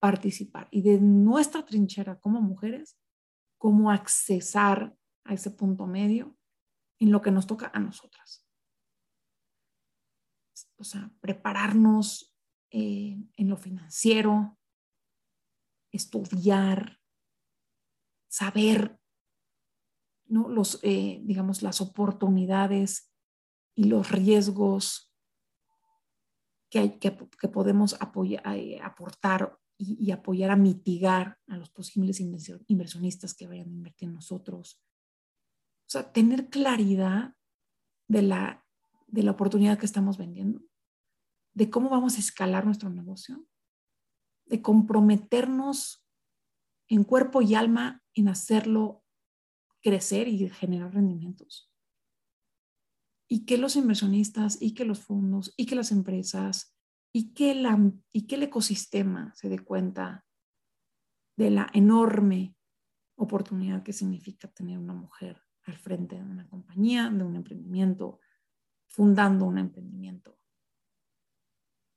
participar y de nuestra trinchera como mujeres, cómo accesar a ese punto medio en lo que nos toca a nosotras. O sea, prepararnos eh, en lo financiero, estudiar, saber, ¿no? Los, eh, digamos, las oportunidades y los riesgos que, que, podemos apoyar, eh, aportar y, apoyar a mitigar a los posibles inversionistas que vayan a invertir en nosotros. O sea, tener claridad de la, de la oportunidad que estamos vendiendo, de cómo vamos a escalar nuestro negocio, de comprometernos en cuerpo y alma en hacerlo crecer y generar rendimientos. Y que los inversionistas y que los fondos y que las empresas y que, la, y que el ecosistema se dé cuenta de la enorme oportunidad que significa tener una mujer al frente de una compañía, de un emprendimiento, fundando un emprendimiento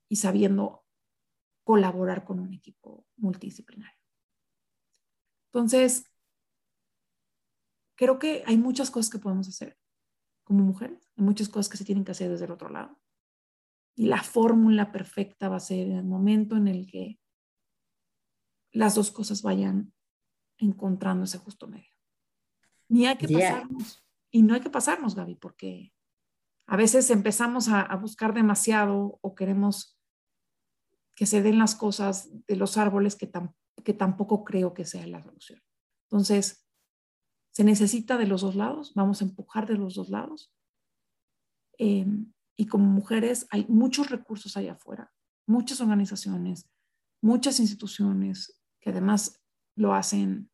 y sabiendo colaborar con un equipo multidisciplinario. Entonces, creo que hay muchas cosas que podemos hacer como mujeres, hay muchas cosas que se tienen que hacer desde el otro lado. Y la fórmula perfecta va a ser el momento en el que las dos cosas vayan encontrando ese justo medio. Ni hay que pasarnos. Y no hay que pasarnos, Gaby, porque a veces empezamos a, a buscar demasiado o queremos que se den las cosas de los árboles que, que tampoco creo que sea la solución. Entonces, se necesita de los dos lados, vamos a empujar de los dos lados. Em, y como mujeres hay muchos recursos allá afuera, muchas organizaciones, muchas instituciones que además lo hacen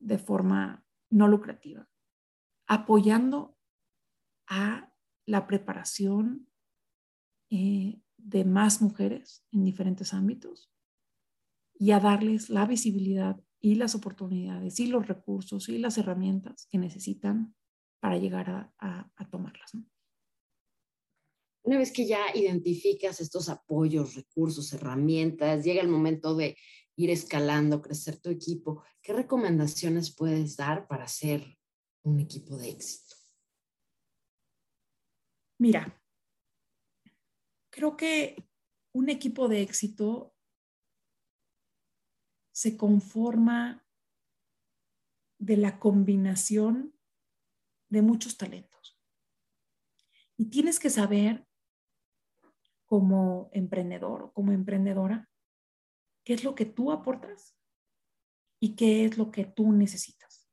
de forma no lucrativa, apoyando a la preparación eh, de más mujeres en diferentes ámbitos y a darles la visibilidad y las oportunidades y los recursos y las herramientas que necesitan para llegar a, tomarlas. Una vez que ya identificas estos apoyos, recursos, herramientas, llega el momento de ir escalando, crecer tu equipo, ¿qué recomendaciones puedes dar para ser un equipo de éxito? Mira, creo que un equipo de éxito se conforma de la combinación de muchos talentos. Y tienes que saber como emprendedor o como emprendedora qué es lo que tú aportas y qué es lo que tú necesitas.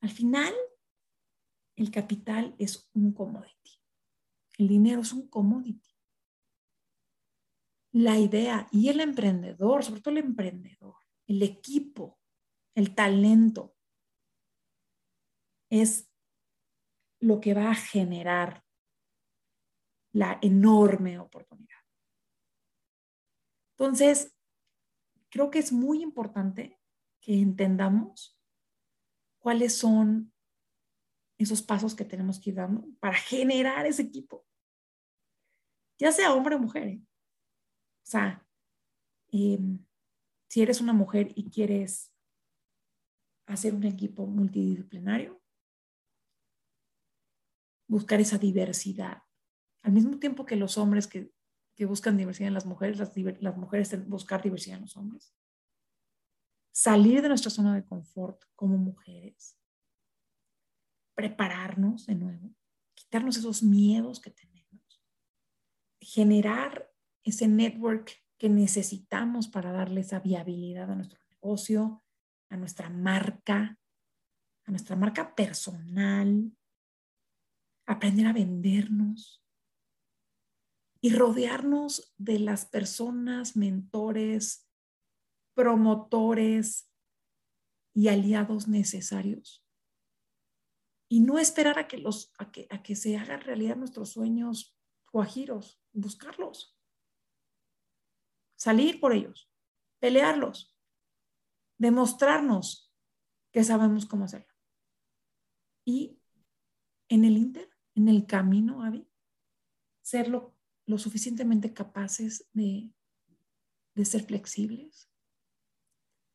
Al final, el capital es un commodity. El dinero es un commodity. La idea y el emprendedor, sobre todo el emprendedor, el equipo, el talento, es lo que va a generar la enorme oportunidad. Entonces, creo que es muy importante que entendamos cuáles son esos pasos que tenemos que ir dando para generar ese equipo ya sea hombre o mujer. ¿eh? O sea, em, si eres una mujer y quieres hacer un equipo multidisciplinario, buscar esa diversidad. Al mismo tiempo que los hombres que, buscan diversidad en las mujeres, las, las mujeres buscar diversidad en los hombres. Salir de nuestra zona de confort como mujeres. Prepararnos de nuevo. Quitarnos esos miedos que tenemos generar ese network que necesitamos para darle esa viabilidad a nuestro negocio, a nuestra marca, a nuestra marca personal, aprender a vendernos y rodearnos de las personas, mentores, promotores y aliados necesarios. Y no esperar a que, los, a que, a que se hagan realidad nuestros sueños guajiros buscarlos, salir por ellos, pelearlos, demostrarnos que sabemos cómo hacerlo. Y en el inter, en el camino, Abby, ser lo, suficientemente capaces de, de ser flexibles,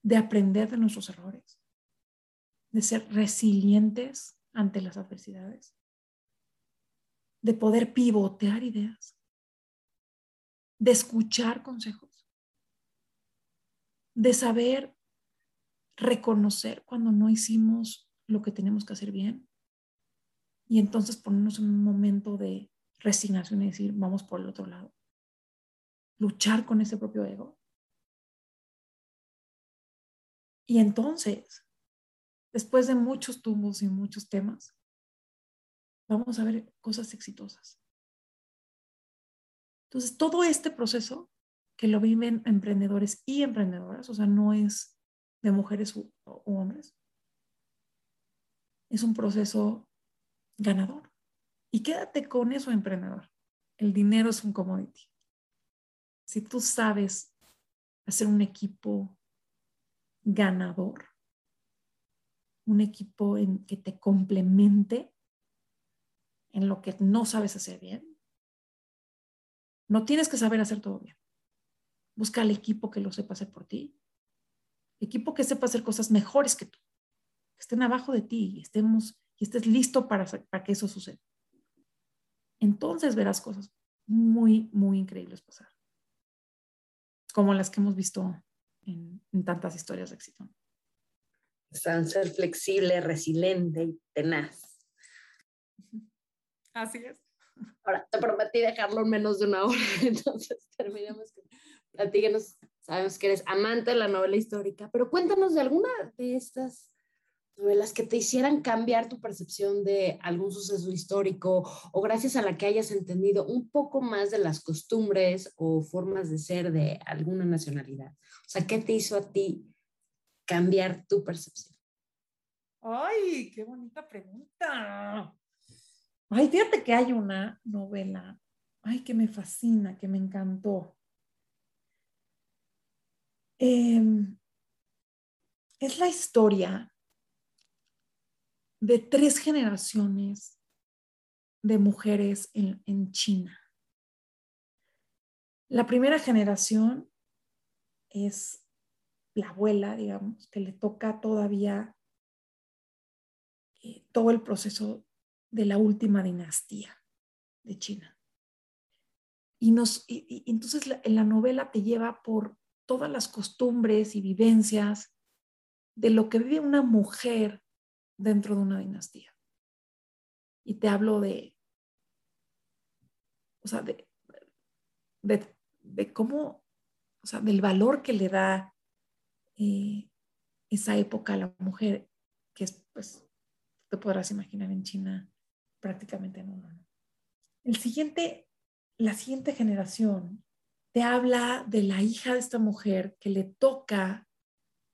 de aprender de nuestros errores, de ser resilientes ante las adversidades, de poder pivotear ideas, de escuchar consejos, de saber reconocer cuando no hicimos lo que tenemos que hacer bien y entonces ponernos en un momento de resignación y decir, vamos por el otro lado. Luchar con ese propio ego. Y entonces, después de muchos tumbos y muchos temas, vamos a ver cosas exitosas. Entonces, todo este proceso que lo viven emprendedores y emprendedoras, o sea, no es de mujeres u, hombres, es un proceso ganador. Y quédate con eso, emprendedor. El dinero es un commodity. Si tú sabes hacer un equipo ganador, un equipo en que te complemente en lo que no sabes hacer bien, no tienes que saber hacer todo bien. Busca al equipo que lo sepa hacer por ti. Equipo que sepa hacer cosas mejores que tú. Que estén abajo de ti y, estemos, y estés listo para, para que eso suceda. Entonces verás cosas muy, muy increíbles pasar. Como las que hemos visto en, en tantas historias de éxito. Están ser flexible, resiliente y tenaz. Así es. Ahora, te prometí dejarlo en menos de una hora, entonces terminamos con, platíquenos, sabemos que eres amante de la novela histórica, pero cuéntanos de alguna de estas novelas que te hicieran cambiar tu percepción de algún suceso histórico o gracias a la que hayas entendido un poco más de las costumbres o formas de ser de alguna nacionalidad. O sea, ¿qué te hizo a ti cambiar tu percepción? Ay, qué bonita pregunta. Ay, fíjate que hay una novela, ay, que me fascina, que me encantó. Em, es la historia de tres generaciones de mujeres en, en China. La primera generación es la abuela, digamos, que le toca todavía eh, todo el proceso de la última dinastía de China. Y, nos, entonces la, la novela te lleva por todas las costumbres y vivencias de lo que vive una mujer dentro de una dinastía. Y te hablo de, o sea, de, de, cómo, o sea, del valor que le da eh, esa época la mujer, que es, pues, te podrás imaginar en China, prácticamente no, El siguiente, la siguiente generación te habla de la hija de esta mujer que le toca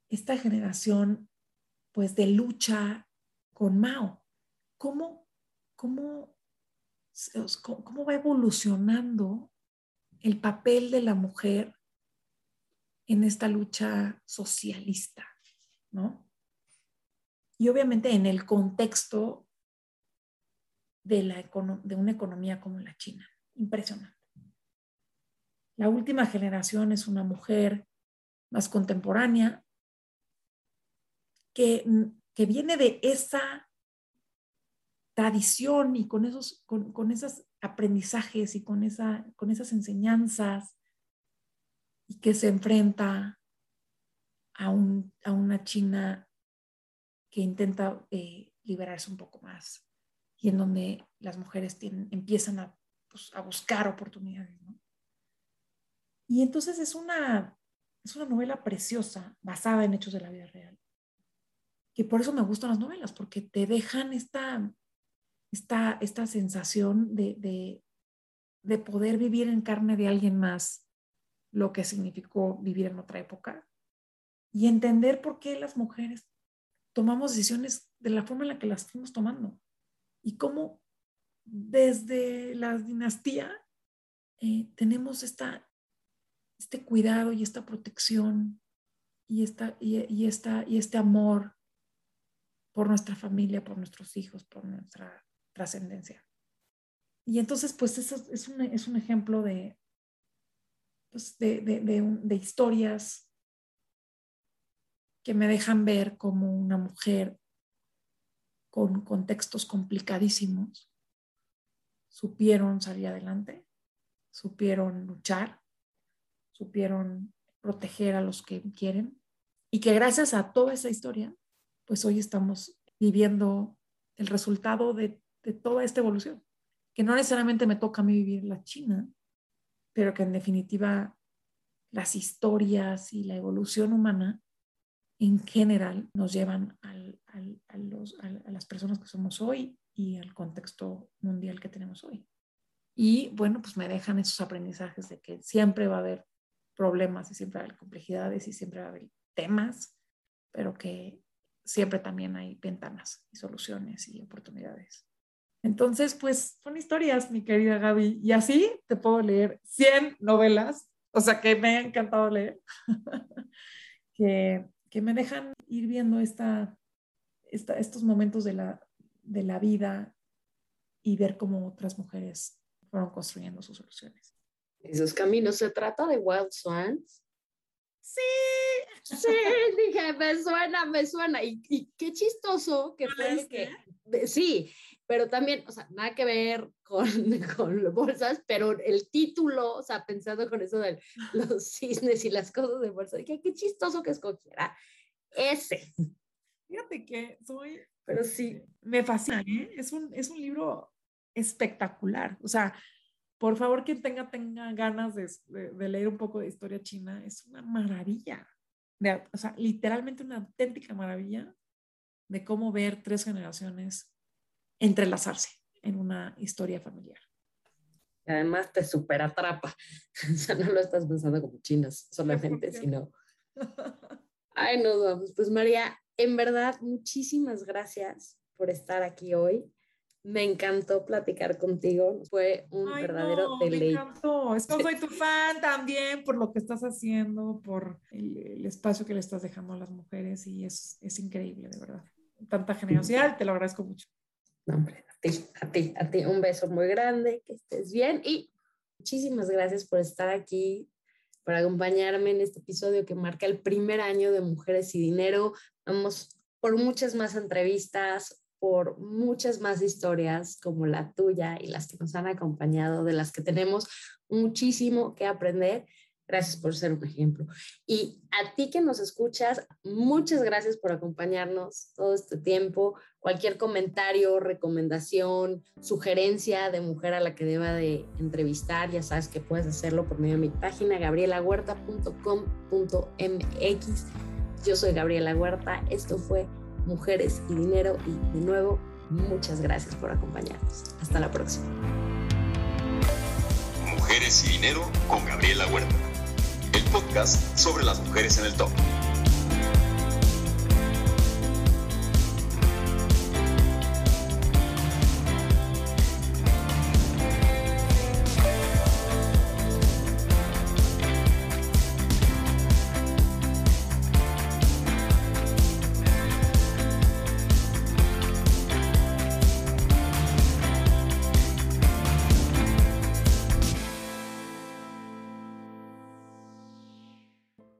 esta generación pues de lucha con Mao. ¿Cómo, cómo, cómo va evolucionando el papel de la mujer en esta lucha socialista, ¿no? Y obviamente en el contexto de, la de una economía como la China. Impresionante. La última generación es una mujer más contemporánea que, que viene de esa tradición y con esos, con, esos aprendizajes y con, esa, con esas enseñanzas y que se enfrenta a, un, a una China que intenta eh, liberarse un poco más y en donde las mujeres empiezan a, pues, a, buscar oportunidades. Y entonces es una, es una novela preciosa, basada en hechos de la vida real. Que por eso me gustan las novelas, porque te dejan esta, esta, esta sensación de, de poder vivir en carne de alguien más lo que significó vivir en otra época y entender por qué las mujeres tomamos decisiones de la forma en la que las fuimos tomando y cómo desde la dinastía eh, tenemos esta, este cuidado y esta protección y, esta, y, esta, y este amor por nuestra familia, por nuestros hijos, por nuestra trascendencia. Y entonces, pues eso es un, es un ejemplo de, pues de, de, de, historias que me dejan ver como una mujer con contextos complicadísimos supieron salir adelante, supieron luchar, supieron proteger a los que quieren y que gracias a toda esa historia, pues hoy estamos viviendo el resultado de, de toda esta evolución, que no necesariamente me toca a mí vivir la China, pero que en definitiva las historias y la evolución humana en general nos llevan al, al, a, los, a, las personas que somos hoy y al contexto mundial que tenemos hoy. Y bueno, pues me dejan esos aprendizajes de que siempre va a haber problemas y siempre va a haber complejidades y siempre va a haber temas, pero que siempre también hay ventanas y soluciones y oportunidades. Entonces, pues son historias, mi querida Gaby, y así te puedo leer 100 novelas, o sea que me ha encantado leer, que, que, me dejan ir viendo esta, esta, estos momentos de la, de la vida y ver cómo otras mujeres fueron construyendo sus soluciones. Esos caminos, ¿se trata de Wild Swans? Sí, sí, dije, me suena, me suena. Y, y qué chistoso que fue que, sí, pero también, o sea, nada que ver con, con bolsas, pero el título, o sea, pensando con eso de los cisnes y las cosas de bolsa, dije, qué chistoso que escogiera ese. Fíjate que soy, pero sí, me fascina, ¿eh? es, un, es un libro espectacular, o sea, por favor, quien tenga, tenga ganas de, de, leer un poco de historia china, es una maravilla, de, o sea, literalmente una auténtica maravilla de cómo ver tres generaciones entrelazarse en una historia familiar. Además te super atrapa, o sea, no lo estás pensando como chinas solamente, sino... Ay, nos vamos. Pues María, en verdad, muchísimas gracias por estar aquí hoy. Me encantó platicar contigo. Fue un verdadero deleite. Me encantó. Es que soy tu fan también por lo que estás haciendo, por el, espacio que le estás dejando a las mujeres y es, es increíble, de verdad. Tanta generosidad, te lo agradezco mucho. No, a ti, a ti, a ti. Un beso muy grande, que estés bien y muchísimas gracias por estar aquí, por acompañarme en este episodio que marca el primer año de Mujeres y Dinero. Vamos por muchas más entrevistas, por muchas más historias como la tuya y las que nos han acompañado, de las que tenemos muchísimo que aprender. Gracias por ser un ejemplo. Y a ti que nos escuchas, muchas gracias por acompañarnos todo este tiempo. Cualquier comentario, recomendación, sugerencia de mujer a la que deba de entrevistar, ya sabes que puedes hacerlo por medio de mi página gabrielahuerta.com.mx. Yo soy Gabriela Huerta. Esto fue Mujeres y Dinero y de nuevo, muchas gracias por acompañarnos. Hasta la próxima. Mujeres y Dinero con Gabriela Huerta podcast sobre las mujeres en el top.